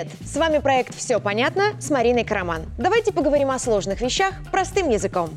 Привет! С вами проект «Все понятно» с Мариной Караман. Давайте поговорим о сложных вещах простым языком.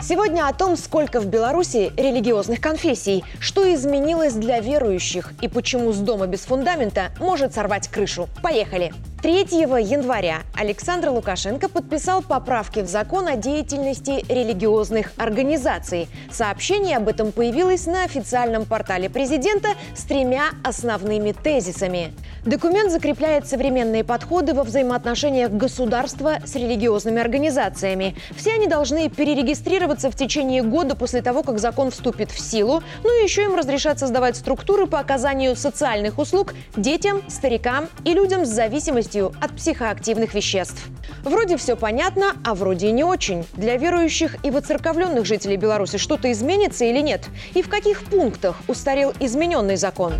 Сегодня о том, сколько в Беларуси религиозных конфессий, что изменилось для верующих и почему с дома без фундамента может сорвать крышу. Поехали! 3 января Александр Лукашенко подписал поправки в закон о деятельности религиозных организаций. Сообщение об этом появилось на официальном портале президента с тремя основными тезисами. Документ закрепляет современные подходы во взаимоотношениях государства с религиозными организациями. Все они должны перерегистрироваться в течение года после того, как закон вступит в силу, ну и еще им разрешат создавать структуры по оказанию социальных услуг детям, старикам и людям с зависимостью зависимостью от психоактивных веществ. Вроде все понятно, а вроде и не очень. Для верующих и воцерковленных жителей Беларуси что-то изменится или нет? И в каких пунктах устарел измененный закон?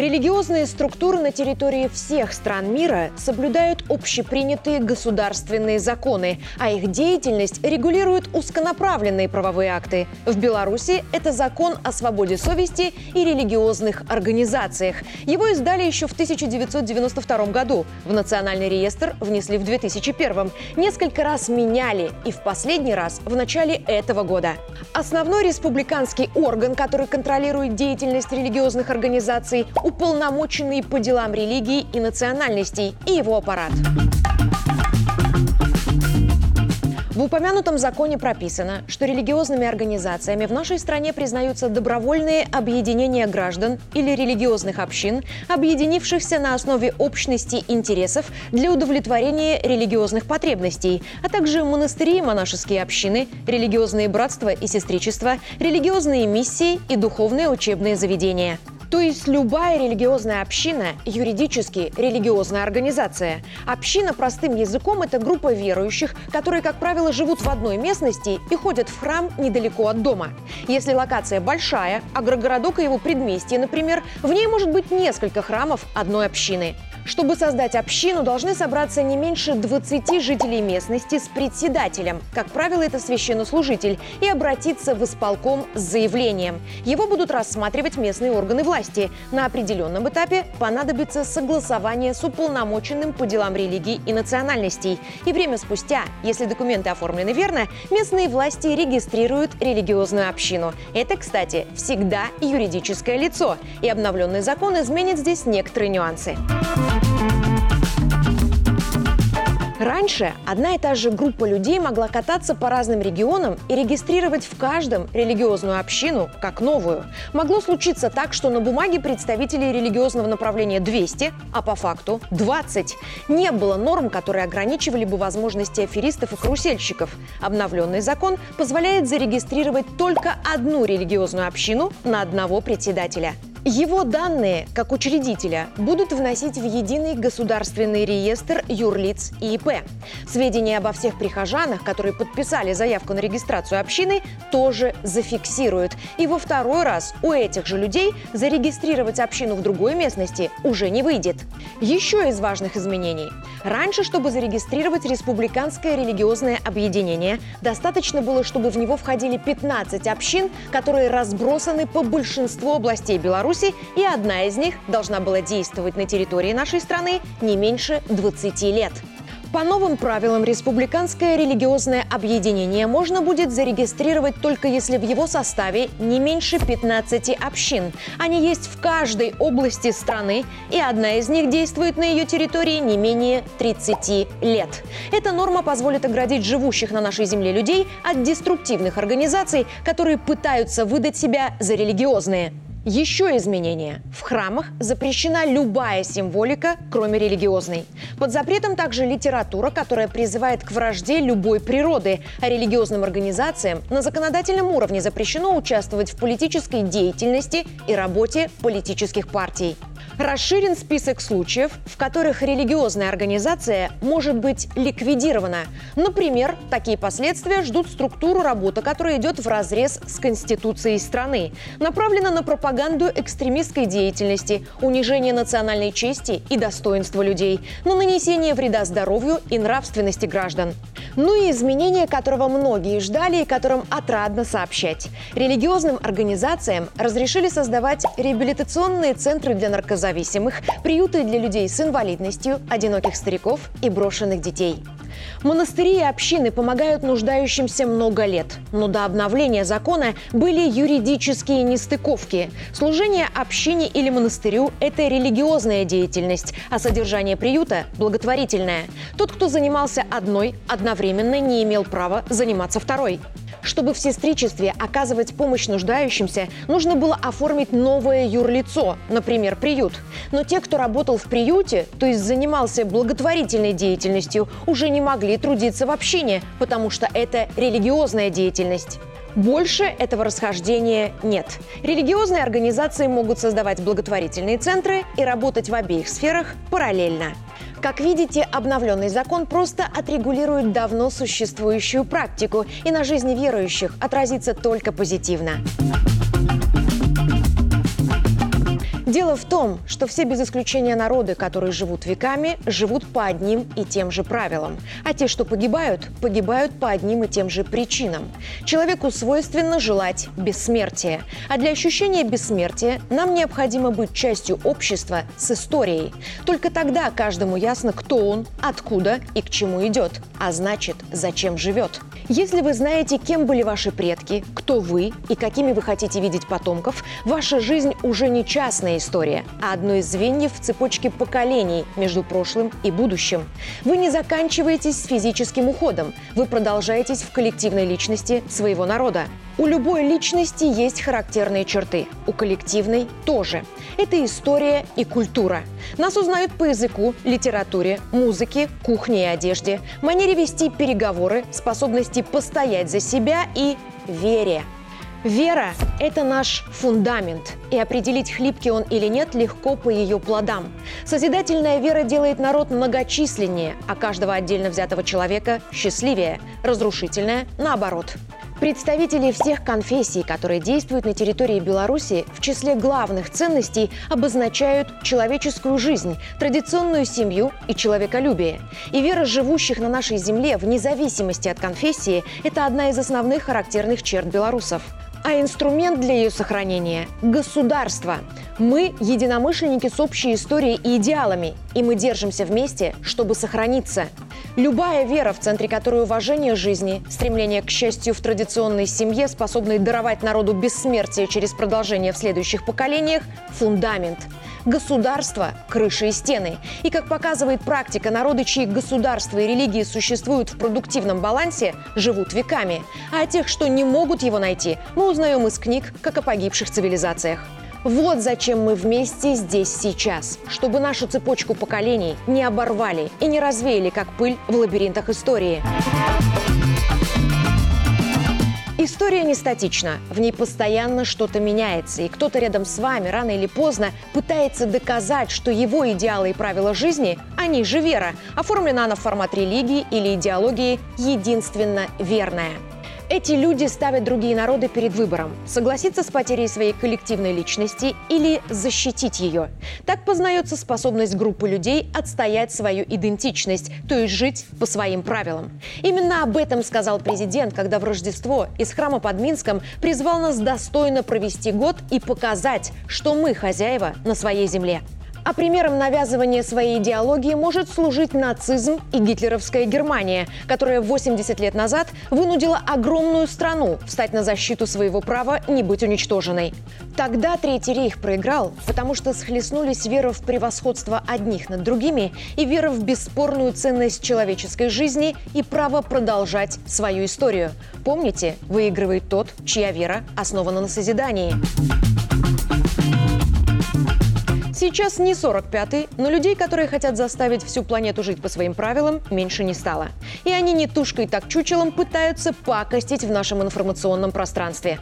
Религиозные структуры на территории всех стран мира соблюдают общепринятые государственные законы, а их деятельность регулируют узконаправленные правовые акты. В Беларуси это закон о свободе совести и религиозных организациях. Его издали еще в 1992 году. В национальный реестр внесли в 2001. Несколько раз меняли и в последний раз в начале этого года. Основной республиканский орган, который контролирует деятельность религиозных организаций, уполномоченный по делам религии и национальностей и его аппарат. В упомянутом законе прописано, что религиозными организациями в нашей стране признаются добровольные объединения граждан или религиозных общин, объединившихся на основе общности интересов для удовлетворения религиозных потребностей, а также монастыри и монашеские общины, религиозные братства и сестричества, религиозные миссии и духовные учебные заведения. То есть любая религиозная община – юридически религиозная организация. Община простым языком – это группа верующих, которые, как правило, живут в одной местности и ходят в храм недалеко от дома. Если локация большая, агрогородок и его предместье, например, в ней может быть несколько храмов одной общины – чтобы создать общину, должны собраться не меньше 20 жителей местности с председателем. Как правило, это священнослужитель. И обратиться в исполком с заявлением. Его будут рассматривать местные органы власти. На определенном этапе понадобится согласование с уполномоченным по делам религии и национальностей. И время спустя, если документы оформлены верно, местные власти регистрируют религиозную общину. Это, кстати, всегда юридическое лицо. И обновленный закон изменит здесь некоторые нюансы. Right Раньше одна и та же группа людей могла кататься по разным регионам и регистрировать в каждом религиозную общину как новую. Могло случиться так, что на бумаге представителей религиозного направления 200, а по факту 20. Не было норм, которые ограничивали бы возможности аферистов и карусельщиков. Обновленный закон позволяет зарегистрировать только одну религиозную общину на одного председателя – его данные, как учредителя, будут вносить в единый государственный реестр юрлиц и ИП. Сведения обо всех прихожанах, которые подписали заявку на регистрацию общины, тоже зафиксируют. И во второй раз у этих же людей зарегистрировать общину в другой местности уже не выйдет. Еще из важных изменений. Раньше, чтобы зарегистрировать республиканское религиозное объединение, достаточно было, чтобы в него входили 15 общин, которые разбросаны по большинству областей Беларуси и одна из них должна была действовать на территории нашей страны не меньше 20 лет. По новым правилам республиканское религиозное объединение можно будет зарегистрировать только если в его составе не меньше 15 общин. Они есть в каждой области страны, и одна из них действует на ее территории не менее 30 лет. Эта норма позволит оградить живущих на нашей земле людей от деструктивных организаций, которые пытаются выдать себя за религиозные. Еще изменения. В храмах запрещена любая символика, кроме религиозной. Под запретом также литература, которая призывает к вражде любой природы, а религиозным организациям на законодательном уровне запрещено участвовать в политической деятельности и работе политических партий. Расширен список случаев, в которых религиозная организация может быть ликвидирована. Например, такие последствия ждут структуру работы, которая идет в разрез с Конституцией страны, направлена на пропаганду экстремистской деятельности, унижение национальной чести и достоинства людей, на нанесение вреда здоровью и нравственности граждан. Ну и изменения, которого многие ждали и которым отрадно сообщать. Религиозным организациям разрешили создавать реабилитационные центры для наркозависимых, приюты для людей с инвалидностью, одиноких стариков и брошенных детей. Монастыри и общины помогают нуждающимся много лет, но до обновления закона были юридические нестыковки. Служение общине или монастырю – это религиозная деятельность, а содержание приюта – благотворительное. Тот, кто занимался одной, одновременно не имел права заниматься второй. Чтобы в сестричестве оказывать помощь нуждающимся, нужно было оформить новое юрлицо, например, приют. Но те, кто работал в приюте, то есть занимался благотворительной деятельностью, уже не могли трудиться в общине, потому что это религиозная деятельность. Больше этого расхождения нет. Религиозные организации могут создавать благотворительные центры и работать в обеих сферах параллельно. Как видите, обновленный закон просто отрегулирует давно существующую практику и на жизни верующих отразится только позитивно. Дело в том, что все без исключения народы, которые живут веками, живут по одним и тем же правилам. А те, что погибают, погибают по одним и тем же причинам. Человеку свойственно желать бессмертия. А для ощущения бессмертия нам необходимо быть частью общества с историей. Только тогда каждому ясно, кто он, откуда и к чему идет. А значит, зачем живет. Если вы знаете, кем были ваши предки, кто вы и какими вы хотите видеть потомков, ваша жизнь уже не частная история, а одно из звеньев в цепочке поколений между прошлым и будущим. Вы не заканчиваетесь с физическим уходом, вы продолжаетесь в коллективной личности своего народа. У любой личности есть характерные черты, у коллективной тоже. Это история и культура. Нас узнают по языку, литературе, музыке, кухне и одежде, манере вести переговоры, способности постоять за себя и вере. Вера – это наш фундамент, и определить, хлипкий он или нет, легко по ее плодам. Созидательная вера делает народ многочисленнее, а каждого отдельно взятого человека – счастливее, разрушительная – наоборот. Представители всех конфессий, которые действуют на территории Беларуси, в числе главных ценностей обозначают человеческую жизнь, традиционную семью и человеколюбие. И вера живущих на нашей земле, вне зависимости от конфессии, это одна из основных характерных черт белорусов. А инструмент для ее сохранения – государство. Мы – единомышленники с общей историей и идеалами, и мы держимся вместе, чтобы сохраниться. Любая вера, в центре которой уважение жизни, стремление к счастью в традиционной семье, способной даровать народу бессмертие через продолжение в следующих поколениях – фундамент. Государство – крыши и стены. И, как показывает практика, народы, чьи государства и религии существуют в продуктивном балансе, живут веками. А о тех, что не могут его найти, мы узнаем из книг, как о погибших цивилизациях. Вот зачем мы вместе здесь сейчас. Чтобы нашу цепочку поколений не оборвали и не развеяли, как пыль в лабиринтах истории. История не статична, в ней постоянно что-то меняется, и кто-то рядом с вами рано или поздно пытается доказать, что его идеалы и правила жизни, они же вера, оформлена она в формат религии или идеологии единственно верная. Эти люди ставят другие народы перед выбором – согласиться с потерей своей коллективной личности или защитить ее. Так познается способность группы людей отстоять свою идентичность, то есть жить по своим правилам. Именно об этом сказал президент, когда в Рождество из храма под Минском призвал нас достойно провести год и показать, что мы хозяева на своей земле. А примером навязывания своей идеологии может служить нацизм и гитлеровская Германия, которая 80 лет назад вынудила огромную страну встать на защиту своего права не быть уничтоженной. Тогда Третий рейх проиграл, потому что схлестнулись вера в превосходство одних над другими и вера в бесспорную ценность человеческой жизни и право продолжать свою историю. Помните, выигрывает тот, чья вера основана на созидании. Сейчас не 45-й, но людей, которые хотят заставить всю планету жить по своим правилам, меньше не стало. И они не тушкой так чучелом пытаются пакостить в нашем информационном пространстве.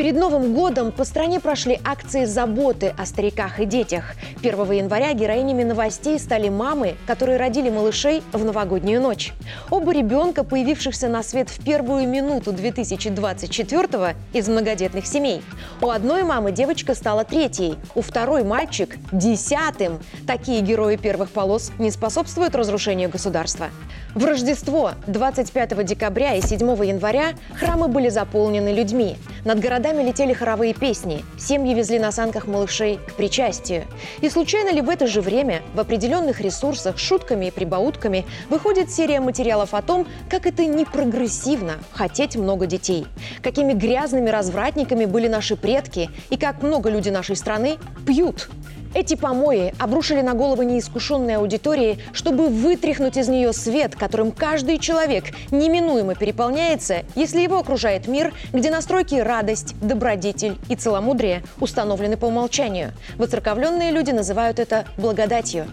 Перед Новым годом по стране прошли акции заботы о стариках и детях. 1 января героинями новостей стали мамы, которые родили малышей в новогоднюю ночь. Оба ребенка, появившихся на свет в первую минуту 2024 из многодетных семей. У одной мамы девочка стала третьей, у второй мальчик – десятым. Такие герои первых полос не способствуют разрушению государства. В Рождество 25 декабря и 7 января храмы были заполнены людьми. Над городами летели хоровые песни, семьи везли на санках малышей к причастию. И случайно ли в это же время в определенных ресурсах шутками и прибаутками выходит серия материалов о том, как это непрогрессивно хотеть много детей, какими грязными развратниками были наши предки и как много люди нашей страны пьют эти помои обрушили на головы неискушенной аудитории, чтобы вытряхнуть из нее свет, которым каждый человек неминуемо переполняется, если его окружает мир, где настройки радость, добродетель и целомудрие установлены по умолчанию. Воцерковленные люди называют это благодатью.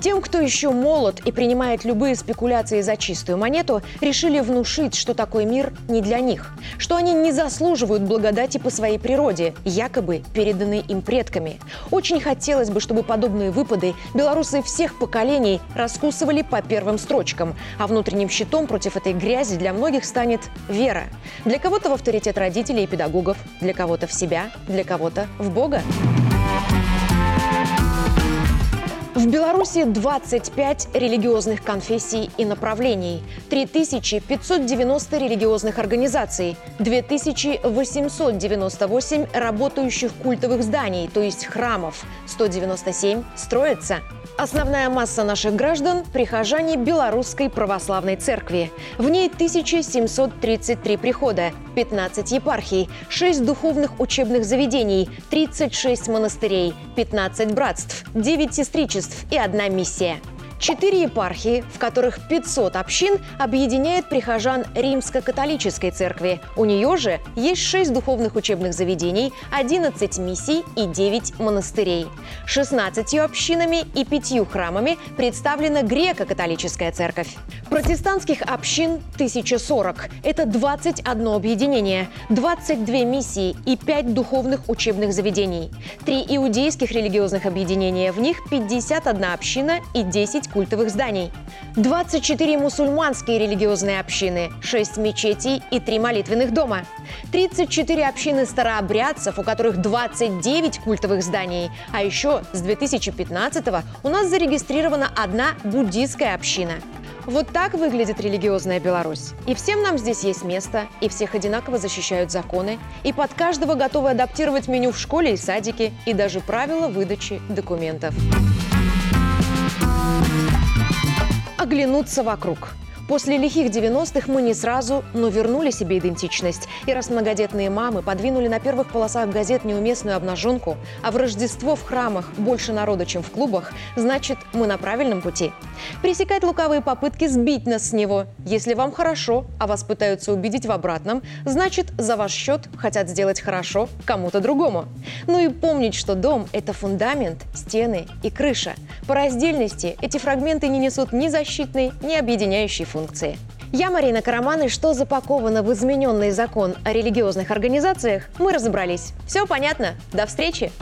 Тем, кто еще молод и принимает любые спекуляции за чистую монету, решили внушить, что такой мир не для них, что они не заслуживают благодати по своей природе, якобы переданной им предками. Очень хотелось бы, чтобы подобные выпады белорусы всех поколений раскусывали по первым строчкам, а внутренним щитом против этой грязи для многих станет вера. Для кого-то в авторитет родителей и педагогов, для кого-то в себя, для кого-то в Бога. В Беларуси 25 религиозных конфессий и направлений, 3590 религиозных организаций, 2898 работающих культовых зданий, то есть храмов, 197 строятся. Основная масса наших граждан – прихожане Белорусской Православной Церкви. В ней 1733 прихода, 15 епархий, 6 духовных учебных заведений, 36 монастырей, 15 братств, 9 сестричеств и одна миссия – Четыре епархии, в которых 500 общин, объединяет прихожан Римско-католической церкви. У нее же есть шесть духовных учебных заведений, 11 миссий и 9 монастырей. 16 общинами и пятью храмами представлена греко-католическая церковь. Протестантских общин 1040. Это 21 объединение, 22 миссии и 5 духовных учебных заведений. Три иудейских религиозных объединения, в них 51 община и 10 культовых зданий. 24 мусульманские религиозные общины, 6 мечетей и 3 молитвенных дома. 34 общины старообрядцев, у которых 29 культовых зданий. А еще с 2015 у нас зарегистрирована одна буддийская община. Вот так выглядит религиозная Беларусь. И всем нам здесь есть место, и всех одинаково защищают законы, и под каждого готовы адаптировать меню в школе и садике, и даже правила выдачи документов оглянуться вокруг. После лихих 90-х мы не сразу, но вернули себе идентичность. И раз многодетные мамы подвинули на первых полосах газет неуместную обнаженку, а в Рождество в храмах больше народа, чем в клубах, значит, мы на правильном пути. Пресекать лукавые попытки сбить нас с него. Если вам хорошо, а вас пытаются убедить в обратном, значит, за ваш счет хотят сделать хорошо кому-то другому. Ну и помнить, что дом – это фундамент, стены и крыша. По раздельности эти фрагменты не несут ни защитной, ни объединяющей функции функции. Я Марина Караман, и что запаковано в измененный закон о религиозных организациях, мы разобрались. Все понятно. До встречи!